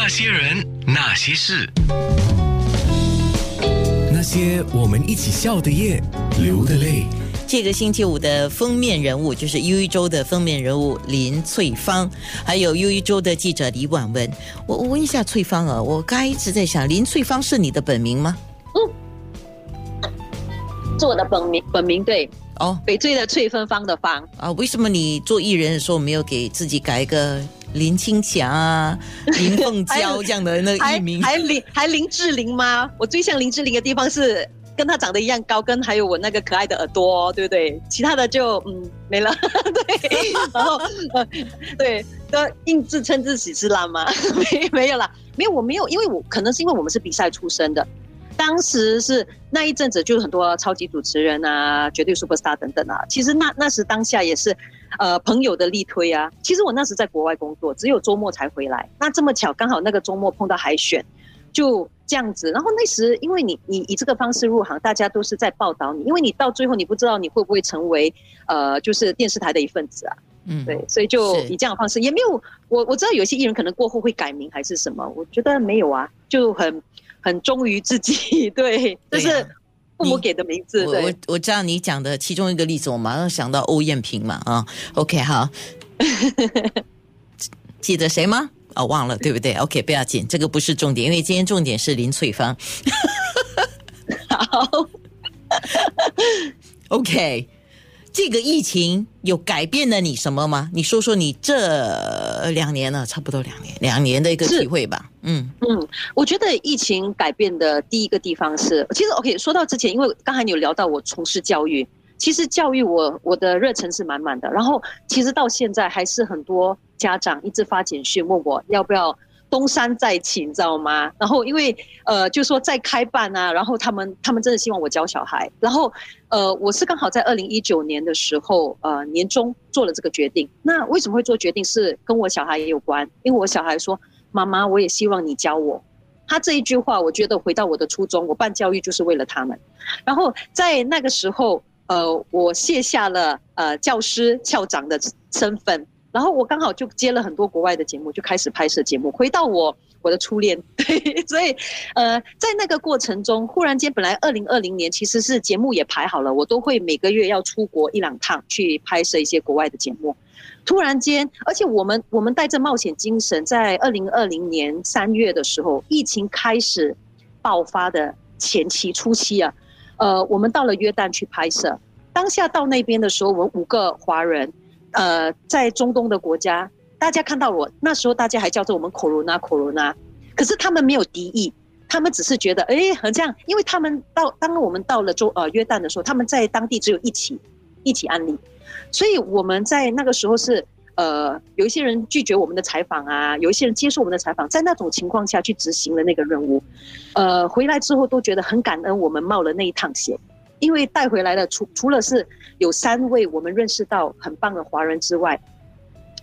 那些人，那些事，那些我们一起笑的夜，流的泪。这个星期五的封面人物就是优一周的封面人物林翠芳，还有优一周的记者李婉文。我我问一下翠芳啊，我刚一直在想，林翠芳是你的本名吗？嗯，是我的本名，本名对。哦，翡翠的翠芬芳的芳啊，为什么你做艺人的时候没有给自己改一个林青霞啊、林凤娇这样的那个艺名？还林还林志玲吗？我最像林志玲的地方是跟她长得一样高，跟还有我那个可爱的耳朵，对不对？其他的就嗯没了。对，然后呃对，都硬自称自己是辣妈，没没有啦，没有，我没有，因为我可能是因为我们是比赛出身的。当时是那一阵子，就是很多超级主持人啊，绝对 super star 等等啊。其实那那时当下也是，呃，朋友的力推啊。其实我那时在国外工作，只有周末才回来。那这么巧，刚好那个周末碰到海选，就这样子。然后那时因为你你以这个方式入行，大家都是在报道你，因为你到最后你不知道你会不会成为呃，就是电视台的一份子啊。嗯，对，所以就以这样的方式，也没有我我知道有些艺人可能过后会改名还是什么，我觉得没有啊，就很。很忠于自己，对，这是父母给的名字。我我我知道你讲的其中一个例子，我马上想到欧艳萍嘛，啊，OK，好，记得谁吗？哦，忘了，对不对？OK，不要紧，这个不是重点，因为今天重点是林翠芳。好，OK。这个疫情有改变了你什么吗？你说说你这两年了，差不多两年，两年的一个体会吧。嗯嗯，我觉得疫情改变的第一个地方是，其实 OK，说到之前，因为刚才你有聊到我从事教育，其实教育我我的热忱是满满的，然后其实到现在还是很多家长一直发简讯问我要不要。东山再起，你知道吗？然后因为呃，就说再开办啊，然后他们他们真的希望我教小孩。然后呃，我是刚好在二零一九年的时候，呃，年终做了这个决定。那为什么会做决定？是跟我小孩也有关。因为我小孩说：“妈妈，我也希望你教我。”他这一句话，我觉得回到我的初衷，我办教育就是为了他们。然后在那个时候，呃，我卸下了呃教师校长的身份。然后我刚好就接了很多国外的节目，就开始拍摄节目。回到我我的初恋，所以呃，在那个过程中，忽然间本来二零二零年其实是节目也排好了，我都会每个月要出国一两趟去拍摄一些国外的节目。突然间，而且我们我们带着冒险精神，在二零二零年三月的时候，疫情开始爆发的前期初期啊，呃，我们到了约旦去拍摄。当下到那边的时候，我们五个华人。呃，在中东的国家，大家看到我那时候，大家还叫做我们 “corona corona”，可是他们没有敌意，他们只是觉得，哎，很这样，因为他们到当我们到了中呃约旦的时候，他们在当地只有一起一起案例，所以我们在那个时候是呃有一些人拒绝我们的采访啊，有一些人接受我们的采访，在那种情况下去执行了那个任务，呃，回来之后都觉得很感恩，我们冒了那一趟险。因为带回来的除除了是有三位我们认识到很棒的华人之外，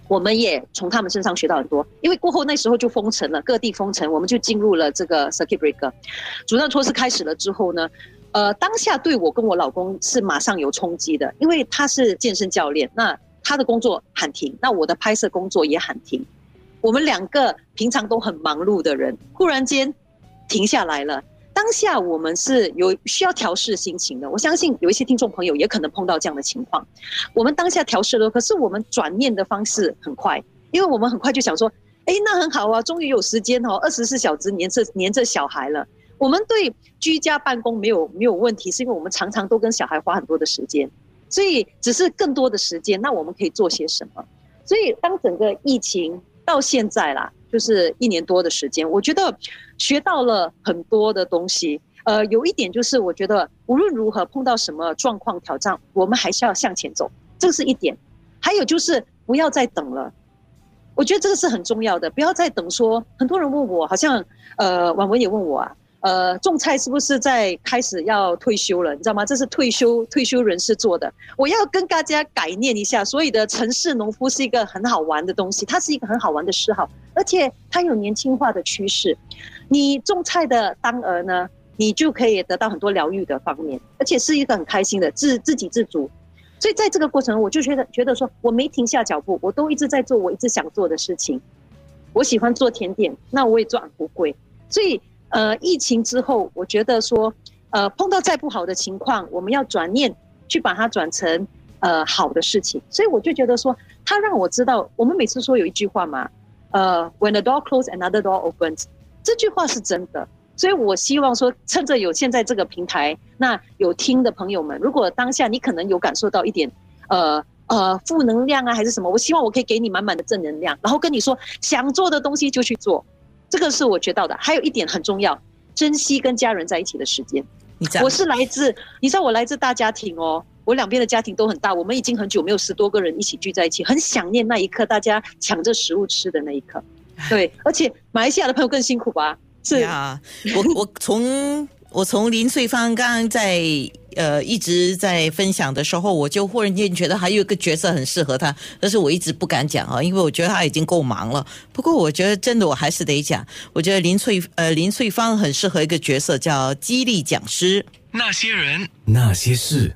我们也从他们身上学到很多。因为过后那时候就封城了，各地封城，我们就进入了这个 circuit breaker。主战措施开始了之后呢，呃，当下对我跟我老公是马上有冲击的，因为他是健身教练，那他的工作喊停，那我的拍摄工作也喊停。我们两个平常都很忙碌的人，忽然间停下来了。当下我们是有需要调试心情的，我相信有一些听众朋友也可能碰到这样的情况。我们当下调试了，可是我们转念的方式很快，因为我们很快就想说，哎，那很好啊，终于有时间哦，二十四小时黏着黏着小孩了。我们对居家办公没有没有问题，是因为我们常常都跟小孩花很多的时间，所以只是更多的时间，那我们可以做些什么？所以当整个疫情到现在啦。就是一年多的时间，我觉得学到了很多的东西。呃，有一点就是，我觉得无论如何碰到什么状况挑战，我们还是要向前走，这个是一点。还有就是不要再等了，我觉得这个是很重要的，不要再等。说很多人问我，好像呃，婉文也问我啊。呃，种菜是不是在开始要退休了？你知道吗？这是退休退休人士做的。我要跟大家改念一下，所有的城市农夫是一个很好玩的东西，它是一个很好玩的嗜好，而且它有年轻化的趋势。你种菜的当儿呢，你就可以得到很多疗愈的方面，而且是一个很开心的自自给自足。所以在这个过程，我就觉得觉得说我没停下脚步，我都一直在做我一直想做的事情。我喜欢做甜点，那我也做不贵。所以呃，疫情之后，我觉得说，呃，碰到再不好的情况，我们要转念去把它转成呃好的事情。所以我就觉得说，他让我知道，我们每次说有一句话嘛，呃，When the door closes, another door opens，这句话是真的。所以我希望说，趁着有现在这个平台，那有听的朋友们，如果当下你可能有感受到一点，呃。呃，负能量啊，还是什么？我希望我可以给你满满的正能量，然后跟你说，想做的东西就去做，这个是我学到的。还有一点很重要，珍惜跟家人在一起的时间。你，我是来自，你知道我来自大家庭哦，我两边的家庭都很大，我们已经很久没有十多个人一起聚在一起，很想念那一刻，大家抢着食物吃的那一刻。对，而且马来西亚的朋友更辛苦吧？是啊，我 我从。我从林翠芳刚刚在呃一直在分享的时候，我就忽然间觉得还有一个角色很适合她，但是我一直不敢讲啊，因为我觉得她已经够忙了。不过我觉得真的我还是得讲，我觉得林翠呃林翠芳很适合一个角色叫激励讲师。那些人，那些事。